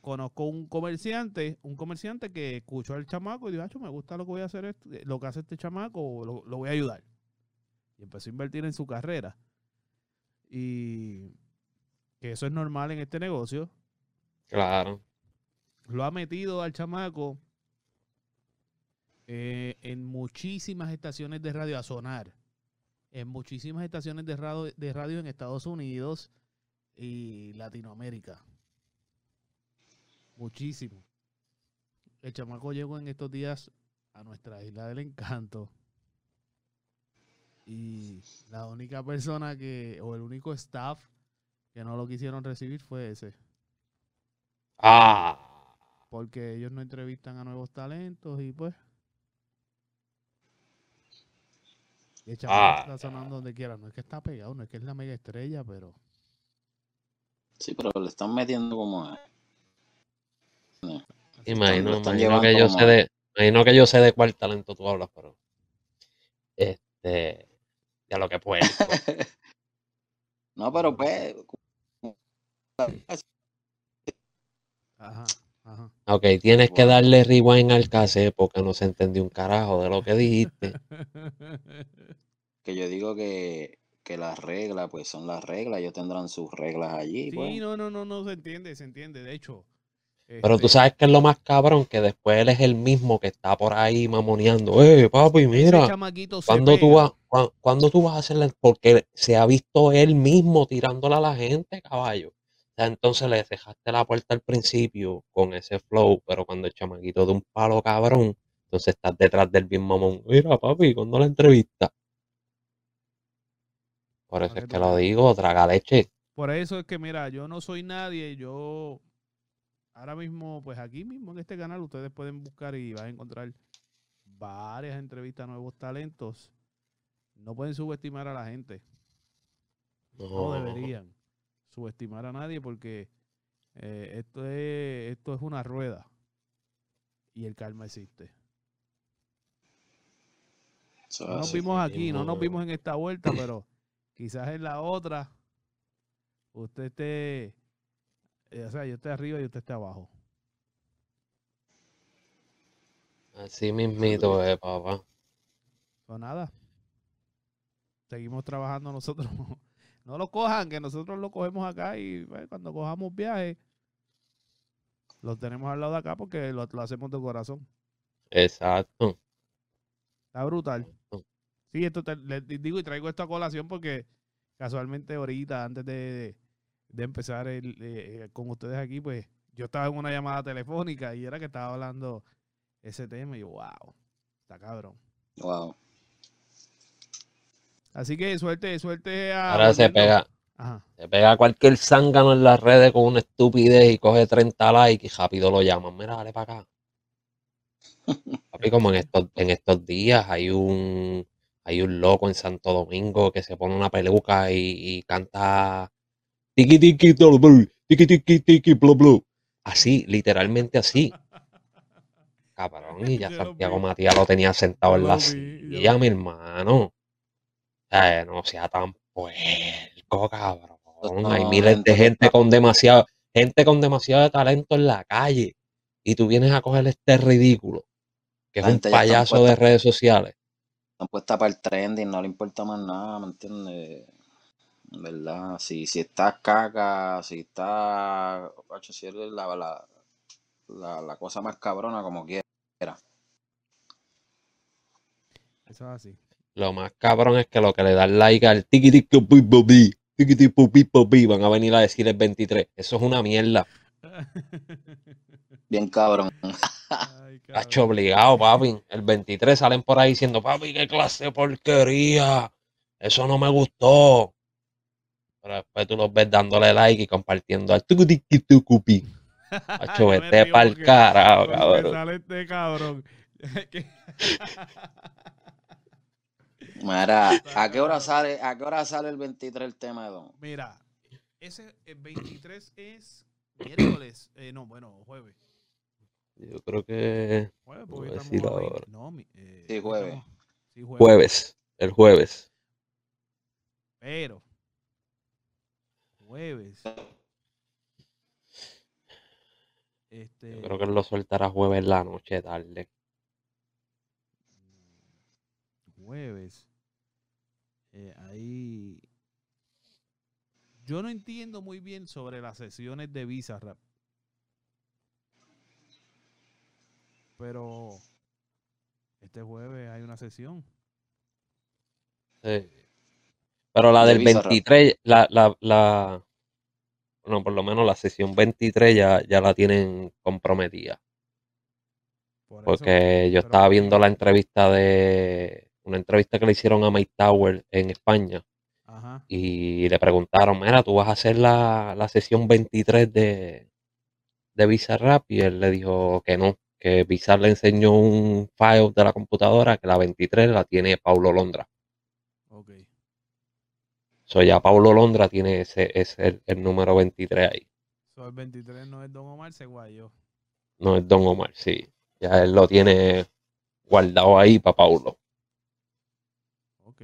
Conozco un comerciante, un comerciante que escuchó al chamaco y dijo, me gusta lo que voy a hacer, eh, lo que hace este chamaco, lo, lo voy a ayudar. Y empezó a invertir en su carrera. Y que eso es normal en este negocio. Claro. Lo ha metido al chamaco eh, en muchísimas estaciones de radio a sonar. En muchísimas estaciones de radio, de radio en Estados Unidos y Latinoamérica. Muchísimo. El chamaco llegó en estos días a nuestra isla del encanto. Y la única persona que, o el único staff que no lo quisieron recibir fue ese. Ah. Porque ellos no entrevistan a nuevos talentos y pues. Y el chamaco ah. está sonando donde quiera. No es que está pegado, no es que es la mega estrella, pero. Sí, pero le están metiendo como. Imagino, imagino que yo sé de, imagino que yo sé de cuál talento tú hablas, pero este ya lo que puede. no, pero pues. Ajá, ajá. Ok, tienes que darle rewind al cassette porque no se entendió un carajo de lo que dijiste. que yo digo que, que las reglas, pues son las reglas, ellos tendrán sus reglas allí. Sí, pues. no, no, no, no se entiende, se entiende. De hecho, pero tú este sabes que es lo más cabrón, que después él es el mismo que está por ahí mamoneando. Eh, papi, mira. Cuando tú, vas, cuando, tú vas a hacerle. Porque se ha visto él mismo tirándola a la gente, caballo. O sea, entonces le dejaste la puerta al principio con ese flow, pero cuando el chamaquito de un palo cabrón, entonces estás detrás del bien mamón. Mira, papi, cuando la entrevista. Por eso es que lo digo, traga leche. Por eso es que, mira, yo no soy nadie, yo ahora mismo, pues aquí mismo en este canal ustedes pueden buscar y van a encontrar varias entrevistas a nuevos talentos. No pueden subestimar a la gente. No, deberían subestimar a nadie porque eh, esto, es, esto es una rueda y el karma existe. no nos vimos aquí, no nos vimos en esta vuelta, pero quizás en la otra usted esté eh, o sea, yo estoy arriba y usted está abajo. Así mismito es, papá. Pues nada. Seguimos trabajando nosotros. No lo cojan, que nosotros lo cogemos acá y pues, cuando cojamos viaje, lo tenemos al lado de acá porque lo, hacemos de corazón. Exacto. Está brutal. Sí, esto te, les digo y traigo esto a colación porque casualmente ahorita, antes de, de empezar el, eh, con ustedes aquí, pues yo estaba en una llamada telefónica y era que estaba hablando ese tema y yo, wow, está cabrón. Wow. Así que suerte, suerte a... Ahora se pega. Se pega cualquier zángano en las redes con una estupidez y coge 30 likes y rápido lo llaman. Mira, dale para acá. Papi, como en estos, en estos días hay un hay un loco en Santo Domingo que se pone una peluca y canta tiki tiki tiki tiki tiki blu blu. Así, literalmente así. Cabrón, y ya Santiago Matías lo tenía sentado en la silla, mi hermano. Eh, no sea tan puerco, cabrón. Hay miles de gente con demasiado, gente con demasiado talento en la calle. Y tú vienes a coger este ridículo, que es un payaso de redes sociales. Están puestas para el trending, no le importa más nada, ¿me entiendes? ¿Verdad? Si, si estás caca, si está, si eres la, la, la, la, cosa más cabrona como quiera. Eso es así. Lo más cabrón es que lo que le dan like al tiki tiki tiki tiki van a venir a decir el 23. Eso es una mierda. Bien cabrón. Cacho obligado, papi. El 23 salen por ahí diciendo, papi, qué clase de porquería. Eso no me gustó. Pero después tú los ves dándole like y compartiendo al tucupi. Hacho, vete pa'l carajo, cabrón. Sale este cabrón. Mira, ¿a qué hora sale, a qué hora sale el 23 el tema de Don? Mira, ese el 23 es miércoles, eh, no, bueno, jueves. Yo creo que Jueves, porque estamos decir a 20, ahora. no, mi- eh, Sí, jueves. sí, jueves. jueves, el jueves. Pero, jueves. Este, Yo creo que él lo soltará jueves en la noche tarde. jueves. eh, ahí. Yo no entiendo muy bien sobre las sesiones de Visa Rap. Pero este jueves hay una sesión. Sí. Pero la De del Bizarrap. 23, la, la, la, bueno, por lo menos la sesión 23 ya, ya la tienen comprometida. Por eso, Porque yo estaba viendo la entrevista de, una entrevista que le hicieron a Mike Tower en España Ajá. y le preguntaron, mira, tú vas a hacer la, la sesión 23 de, de Bizarrap y él le dijo que no, que Bizarrap le enseñó un file de la computadora que la 23 la tiene Paulo Londra. So ya Paulo Londra tiene ese, ese el, el número 23 ahí. So, el 23 no es Don Omar, se guayó. No es Don Omar, sí. Ya él lo tiene guardado ahí para Paulo. Ok.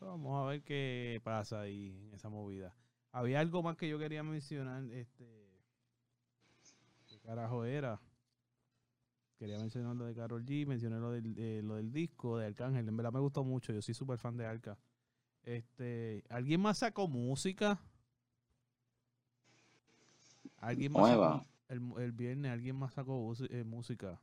Vamos a ver qué pasa ahí en esa movida. Había algo más que yo quería mencionar. Este. ¿Qué carajo era? Quería mencionar lo de Carol G, mencioné lo del, eh, lo del disco de Arcángel. En verdad me gustó mucho. Yo soy súper fan de Arca. Este, ¿Alguien más sacó música? ¿Alguien más Nueva. sacó el, el viernes? ¿Alguien más sacó eh, música?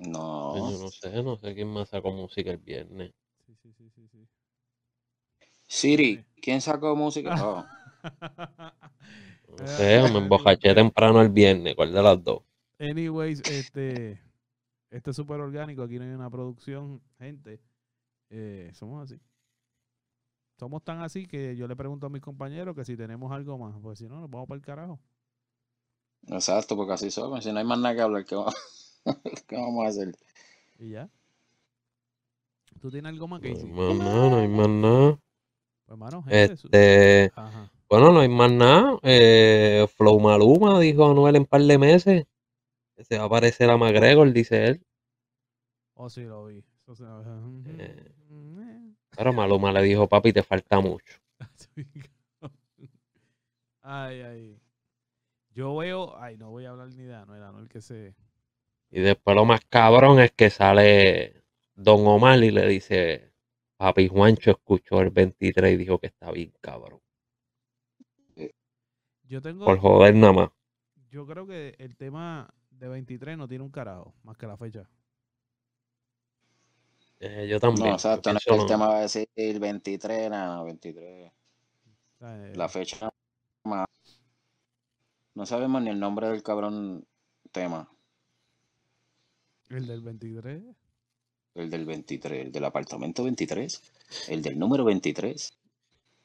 No. Yo no sé, no sé quién más sacó música el viernes. Sí, sí, sí, sí, sí. Siri, ¿quién sacó música? Oh, No Eh, sé, me embocaché temprano el viernes. ¿Cuál de las dos? Anyways, este, este es súper orgánico. Aquí no hay una producción, gente. Eh, somos así. Somos tan así que yo le pregunto a mis compañeros que si tenemos algo más. Pues si no, nos vamos para el carajo. exacto, porque así somos. Si no hay más nada que hablar, ¿qué vamos, qué vamos a hacer? Y ya. ¿Tú tienes algo más No que hay decir? más nada, no hay más nada. Pues, hermano, Este, Ajá. bueno, no hay más nada. Eh, Flow Maluma dijo Anuel en par de meses. que Se va a parecer a McGregor, dice él. Oh, sí, lo vi. Eso se- Eh. Pero Maluma le dijo, papi, te falta mucho. Ay, ay. Yo veo. Ay, no voy a hablar ni de Anuel, Anuel que se. Y después lo más cabrón es que sale Don Omar y le dice, papi Juancho escuchó el 23 y dijo que está bien cabrón. Yo tengo. Por joder nada más. Yo creo que el tema de 23 no tiene un carajo, más que la fecha. Eh, yo también. No, exacto, no es que el no. tema va a decir el 23, nada, 23. O sea, eh, La fecha más. No sabemos ni el nombre del cabrón tema. el del 23. El del 23, el del apartamento 23, el del número 23.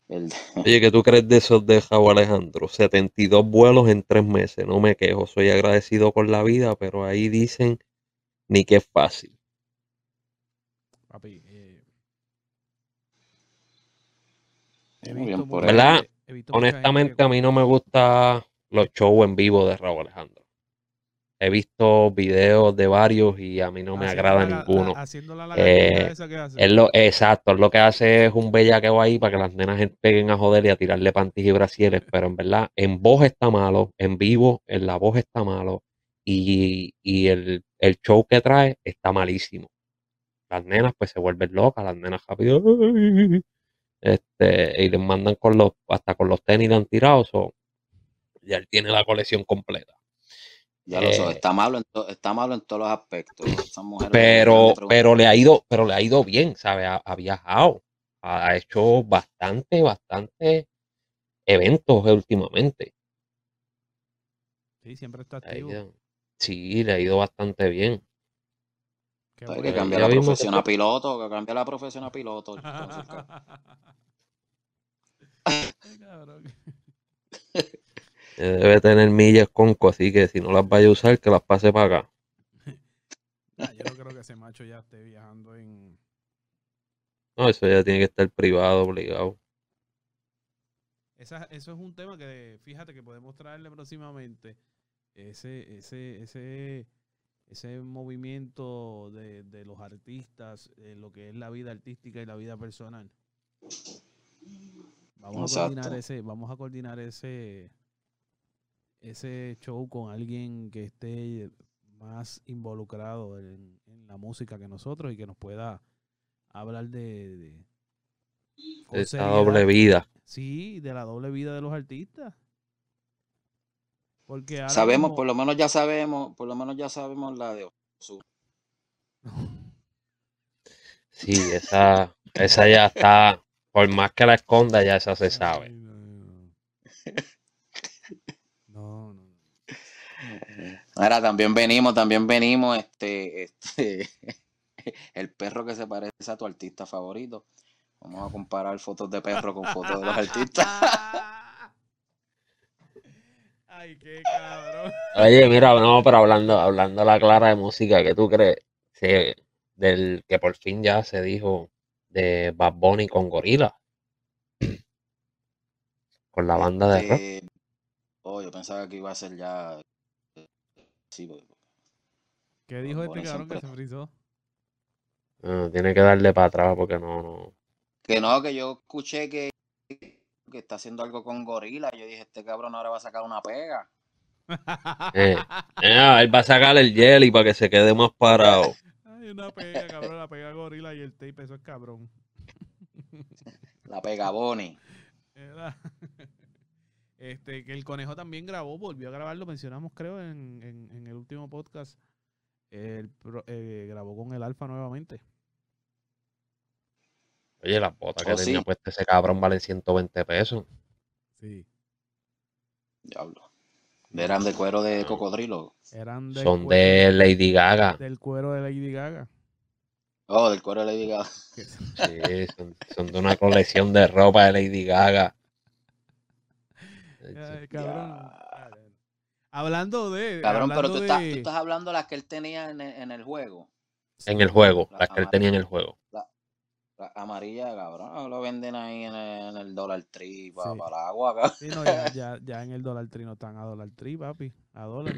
El de- Oye, ¿qué tú crees de esos de Javo Alejandro? 72 vuelos en tres meses. No me quejo, soy agradecido con la vida, pero ahí dicen ni que es fácil. Papi, eh, he visto mucha. ¿Verdad? he visto Honestamente, que- a mí no me gustan los shows en vivo de Raúl Alejandro. He visto videos de varios y a mí no me haciendo agrada la- la- ninguno. haciendo la Eh, esa que hace. Es lo, exacto, es lo que hace es un bellaqueo ahí para que las nenas peguen a joder y a tirarle panties y brasieres, pero en verdad, en voz está malo, en vivo, en la voz está malo y, y el, el show que trae está malísimo. Las nenas pues se vuelven locas, las nenas rápido, este, y les mandan con los, hasta con los tenis le han tirado, so, ya él tiene la colección completa. ya lo Eh, está malo, en to- está malo en todos los aspectos. Pero, de pero le ha ido, pero le ha ido bien, ¿sabes? Ha, ha viajado, ha, ha hecho bastante, bastante eventos últimamente. Sí, siempre está activo. sí, le ha ido bastante bien. Qué Hay que cambiar la profesión a piloto, que cambie la profesión a piloto. Debe tener millas conco, así que si no las vaya a usar, que las pase para acá. Nah, yo no creo que ese macho ya esté viajando en. No, eso ya tiene que estar privado, obligado. esa, eso es un tema que fíjate que podemos traerle próximamente. Ese, ese, ese, ese movimiento de, de los artistas, lo que es la vida artística y la vida personal. Vamos a coordinar ese, vamos a coordinar ese, ese show con alguien que esté más involucrado en, la música que nosotros y que nos pueda hablar de, de, esa doble vida. Sí, de la doble vida de los artistas. Porque sabemos, por lo menos ya sabemos, por lo menos ya sabemos la de Sí, esa, esa ya está, por más que la esconda, ya esa se sabe. No, no. Ahora también venimos, también venimos, este, este, el perro que se parece a tu artista favorito. Vamos a comparar fotos de perro con fotos de los artistas. Ay, qué cabrón. Oye, mira, no, pero hablando, hablando la clara de música, ¿qué tú crees? del que por fin ya se dijo de Bad Bunny con Gorila. Con la banda de rock. Este, oh, yo pensaba que iba a ser ya. Sí, ¿Qué dijo este cabrón que se frizó? tiene que darle para atrás porque no, no. Que no, que yo escuché que que está haciendo algo con gorila. Yo dije, este cabrón ahora va a sacar una pega. Eh, eh, él va a sacar el jelly para que se quede más parado. Ay, una pega, cabrón, la pega gorila y el tape, eso es cabrón. La pega Bonnie. Este, que el conejo también grabó, volvió a grabar, lo mencionamos creo en, en, el último podcast. El, eh, grabó con el Alfa nuevamente. Oye, las botas que oh, tenía puesta ese cabrón valen 120 pesos. Sí. Diablo. Eran de cuero de cocodrilo. Eran de Son de Lady Gaga. Del cuero de Lady Gaga. Oh, del cuero de Lady Gaga. Sí, son, de una colección de ropa de Lady Gaga. cabrón. Hablando de. Cabrón, pero tú, estás, hablando de las que él tenía en el, juego. En el juego, las que él tenía en el juego amarilla, cabrón, lo venden ahí en el, en Dollar Tree para, el agua, cabrón. Sí, no, ya, ya, ya, en el Dollar Tree no están a Dollar Tree, papi, a dólar.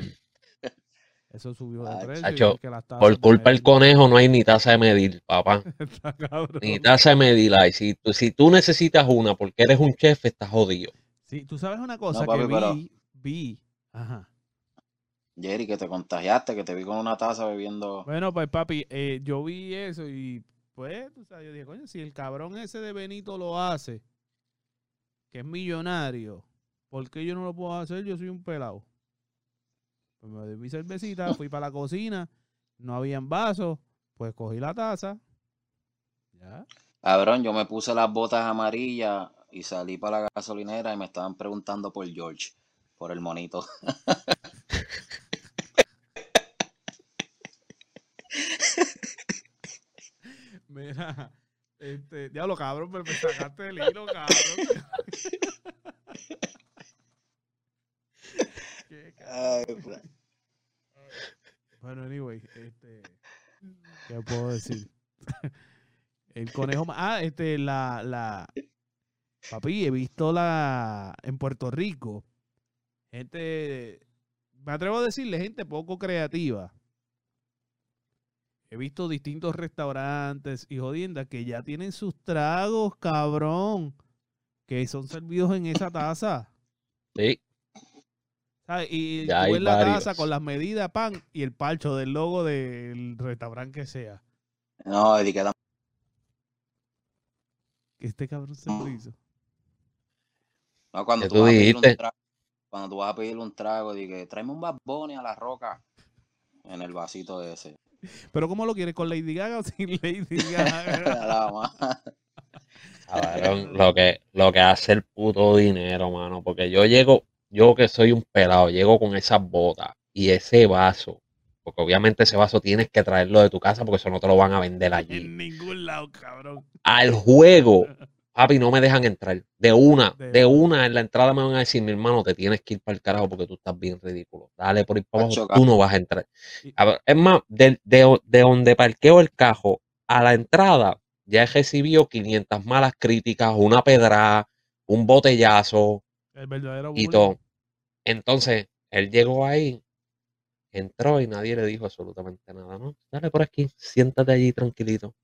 Eso subió de precio. por culpa del conejo no hay ni tasa de medir, papá. ni tasa de medir. Si, si tú necesitas una porque eres un chef, estás jodido. Sí, tú sabes una cosa que vi, vi, ajá. Jerry, que te contagiaste, que te vi con una taza bebiendo. Bueno, pues papi, eh, yo vi eso y pues, yo dije, coño, si el cabrón ese de Benito lo hace, que es millonario, ¿por qué yo no lo puedo hacer? Yo soy un pelado. Pues me di mi cervecita, fui para la cocina, no habían vasos, pues cogí la taza. Ya. Cabrón, yo me puse las botas amarillas y salí para la gasolinera y me estaban preguntando por George, por el monito. Mira, este, diablo, cabrón, pero me sacaste el hilo, cabrón. bueno, anyway, este, ¿qué puedo decir? el conejo, ah, este, la, la, papi, he visto la, en Puerto Rico, gente, me atrevo a decirle, gente poco creativa He visto distintos restaurantes y jodiendas que ya tienen sus tragos, cabrón, que son servidos en esa taza. Sí. Y ya tú la taza con las medidas, pan, y el palcho del logo del restaurante que sea. No, que Este cabrón se lo hizo. No, cuando tú, vas a pedir un trago, cuando tú vas a pedir un trago, dije, tráeme un baboni a la roca en el vasito ese. Pero ¿cómo lo quieres? ¿Con Lady Gaga o sin Lady Gaga? lo que, lo que hace el puto dinero, mano. Porque yo llego, yo que soy un pelado, llego con esas botas y ese vaso. Porque obviamente ese vaso tienes que traerlo de tu casa porque eso no te lo van a vender allí. En ningún lado, cabrón. Al juego papi, no me dejan entrar. De una, de una en la entrada me van a decir, mi hermano, te tienes que ir para el carajo porque tú estás bien ridículo. Dale por ir para abajo, tú no vas a entrar. es más, de, donde parqueo el cajo a la entrada, ya he recibido 500 malas críticas, una pedrada, un botellazo El verdadero y todo. Entonces, él llegó ahí, entró y nadie le dijo absolutamente nada, ¿no? Dale por aquí, siéntate allí tranquilito.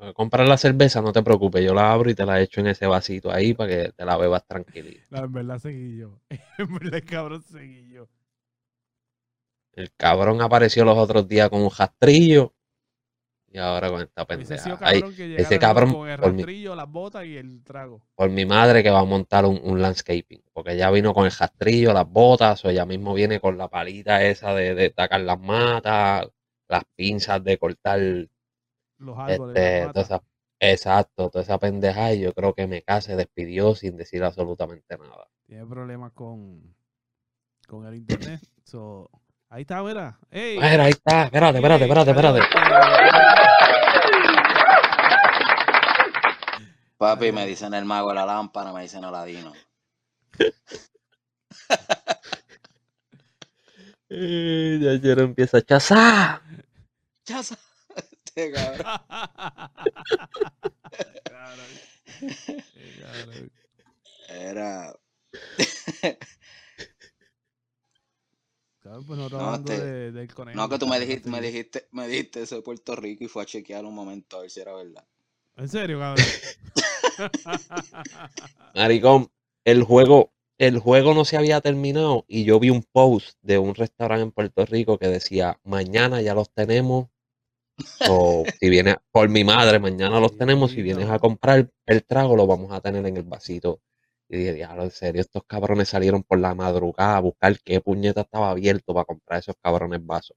Eh, Comprar la cerveza, no te preocupes, yo la abro y te la echo en ese vasito ahí para que te la bebas tranquilito. No, en verdad seguí yo. En verdad, cabrón, seguí yo. El cabrón apareció los otros días con un rastrillo y ahora con esta pendeja. Ay, cabrón que ese cabrón, con el mi- rastrillo, las botas y el trago. por mi madre que va a montar un, un landscaping, porque ella vino con el rastrillo, las botas, o ella mismo viene con la palita esa de, de tacar las matas, las pinzas de cortar, Los árboles, este, toda esa- exacto, toda esa pendeja, y yo creo que me se despidió sin decir absolutamente nada. Tiene problemas con, con el internet. So, ahí está, mira. Ey, Mira, ahí está, espérate, espérate, espérate, espérate. Papi, me dicen el mago de la lámpara, me dicen Aladino. Ya yo empieza a chazar. Sabes, este cabrón. Cabrón. Cabrón. Era. Pues No, hablando este, de- del conejo. No, que tú me dijiste, me sí. dijiste, me dijiste eso de Puerto Rico y fue a chequear un momento a ver si era verdad. ¿En serio, cabrón? Maricón, el juego, el juego no se había terminado y yo vi un post de un restaurante en Puerto Rico que decía, mañana ya los tenemos. O si vienes, por mi madre, mañana los tenemos. Si vienes a comprar el trago, lo vamos a tener en el vasito. Y dije, diablo, en serio, estos cabrones salieron por la madrugada a buscar qué puñeta estaba abierto para comprar esos cabrones vasos.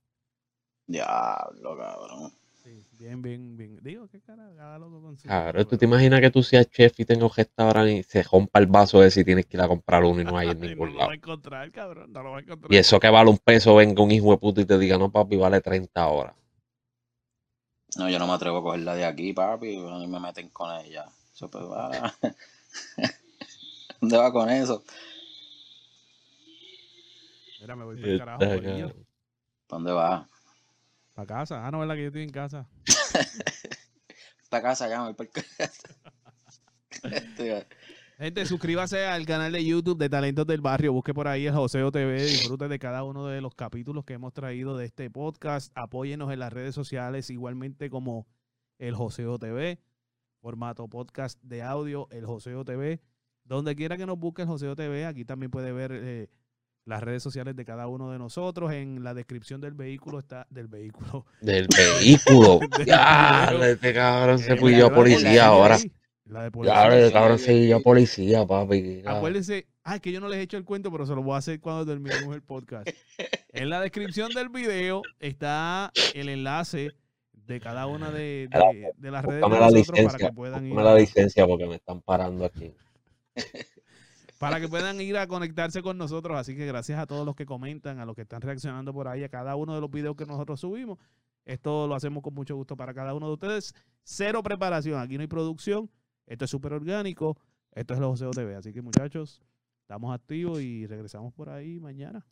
Diablo, cabrón. Sí, bien, bien, bien. Digo, qué cara, cada loco Claro, tú te imaginas que tú seas chef y tengas un restaurante y se rompa el vaso ese y tienes que ir a comprar uno y no hay en ningún no lo lado. va a encontrar, cabrón. No lo va a encontrar. Y eso que vale un peso, venga un hijo de puta y te diga, no, papi, vale 30 horas. No, yo no me atrevo a cogerla de aquí, papi. A mí me meten con ella. Eso pues va. ¿Dónde va con eso? Mira, me voy para el carajo, Está corillo. cabrón. ¿Para dónde va? Para casa. Ah, no, ¿verdad que yo estoy en casa? Para casa, ya me voy para casa. Gente, suscríbase al canal de YouTube de Talentos del Barrio. Busque por ahí el Joseo TV. Disfrute de cada uno de los capítulos que hemos traído de este podcast. Apóyenos en las redes sociales, igualmente como el Joseo TV. Formato podcast de audio, el Joseo TV. Donde quiera que nos busque el Joseo TV, aquí también puede ver eh, las redes sociales de cada uno de nosotros. En la descripción del vehículo está, del vehículo. Del vehículo. Del ya, este cabrón se Eh, policía ahora. ahí, La de policía. el cabrón se yo policía, papi. ya. Acuérdense, ah, es que yo no les he hecho el cuento, pero se lo voy a hacer cuando terminemos el podcast. En la descripción del video está el enlace de cada una de, de- de las redes de la nosotros para licencia. que puedan ir la licencia porque me están parando aquí. para que puedan ir a conectarse con nosotros. Así que gracias a todos los que comentan, a los que están reaccionando por ahí, a cada uno de los videos que nosotros subimos. Esto lo hacemos con mucho gusto para cada uno de ustedes. Cero preparación, aquí no hay producción. Esto es súper orgánico. Esto es el Joseo TV. Así que muchachos, estamos activos y regresamos por ahí mañana.